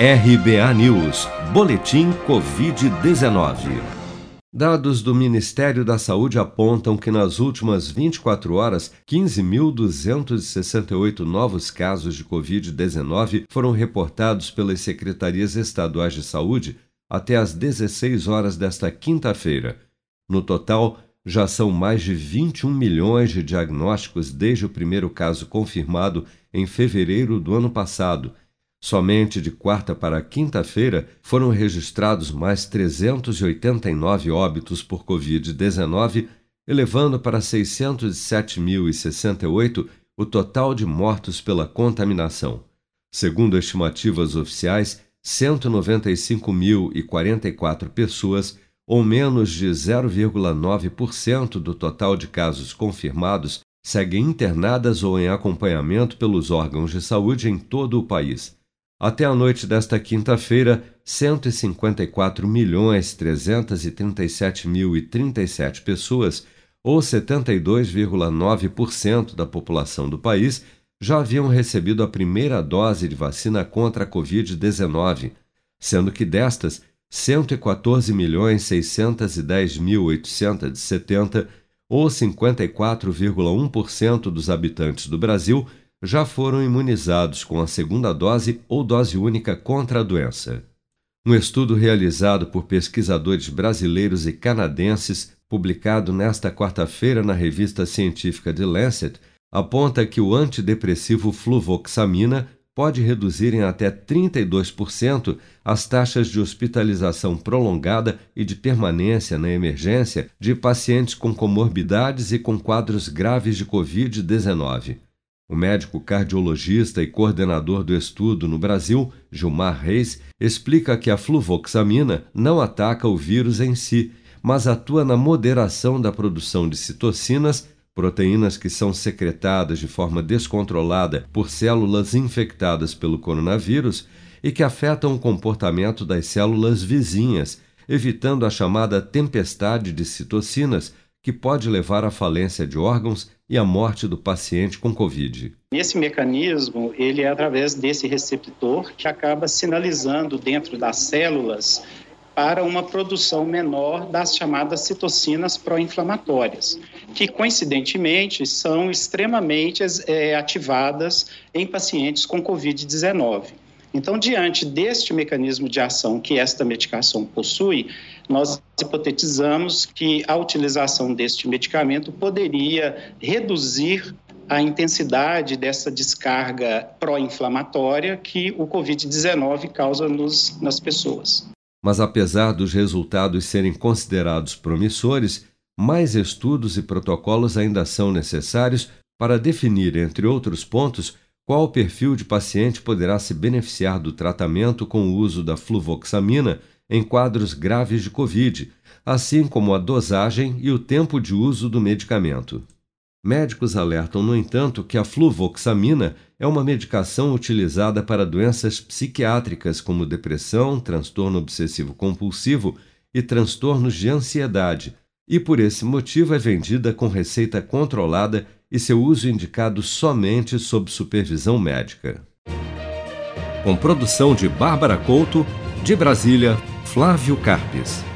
RBA News, Boletim Covid-19. Dados do Ministério da Saúde apontam que nas últimas 24 horas, 15.268 novos casos de Covid-19 foram reportados pelas secretarias estaduais de saúde até às 16 horas desta quinta-feira. No total, já são mais de 21 milhões de diagnósticos desde o primeiro caso confirmado em fevereiro do ano passado Somente de quarta para quinta-feira foram registrados mais 389 óbitos por Covid-19, elevando para 607.068 o total de mortos pela contaminação. Segundo estimativas oficiais, 195.044 pessoas, ou menos de 0,9% do total de casos confirmados, seguem internadas ou em acompanhamento pelos órgãos de saúde em todo o país. Até a noite desta quinta-feira, 154.337.037 pessoas, ou 72,9% da população do país, já haviam recebido a primeira dose de vacina contra a Covid-19, sendo que destas, 114.610.870, ou 54,1% dos habitantes do Brasil, já foram imunizados com a segunda dose ou dose única contra a doença. Um estudo realizado por pesquisadores brasileiros e canadenses, publicado nesta quarta-feira na revista científica The Lancet, aponta que o antidepressivo fluvoxamina pode reduzir em até 32% as taxas de hospitalização prolongada e de permanência na emergência de pacientes com comorbidades e com quadros graves de Covid-19. O médico cardiologista e coordenador do estudo no Brasil, Gilmar Reis, explica que a fluvoxamina não ataca o vírus em si, mas atua na moderação da produção de citocinas, proteínas que são secretadas de forma descontrolada por células infectadas pelo coronavírus e que afetam o comportamento das células vizinhas, evitando a chamada tempestade de citocinas, que pode levar à falência de órgãos e à morte do paciente com Covid. Esse mecanismo, ele é através desse receptor que acaba sinalizando dentro das células para uma produção menor das chamadas citocinas pró-inflamatórias, que coincidentemente são extremamente é, ativadas em pacientes com Covid-19. Então, diante deste mecanismo de ação que esta medicação possui, nós hipotetizamos que a utilização deste medicamento poderia reduzir a intensidade dessa descarga pró-inflamatória que o Covid-19 causa nos, nas pessoas. Mas apesar dos resultados serem considerados promissores, mais estudos e protocolos ainda são necessários para definir, entre outros pontos, qual perfil de paciente poderá se beneficiar do tratamento com o uso da fluvoxamina em quadros graves de Covid, assim como a dosagem e o tempo de uso do medicamento. Médicos alertam, no entanto, que a fluvoxamina é uma medicação utilizada para doenças psiquiátricas como depressão, transtorno obsessivo-compulsivo e transtornos de ansiedade, e por esse motivo é vendida com receita controlada e seu uso indicado somente sob supervisão médica. Com produção de Bárbara Couto, de Brasília, Flávio Carpes.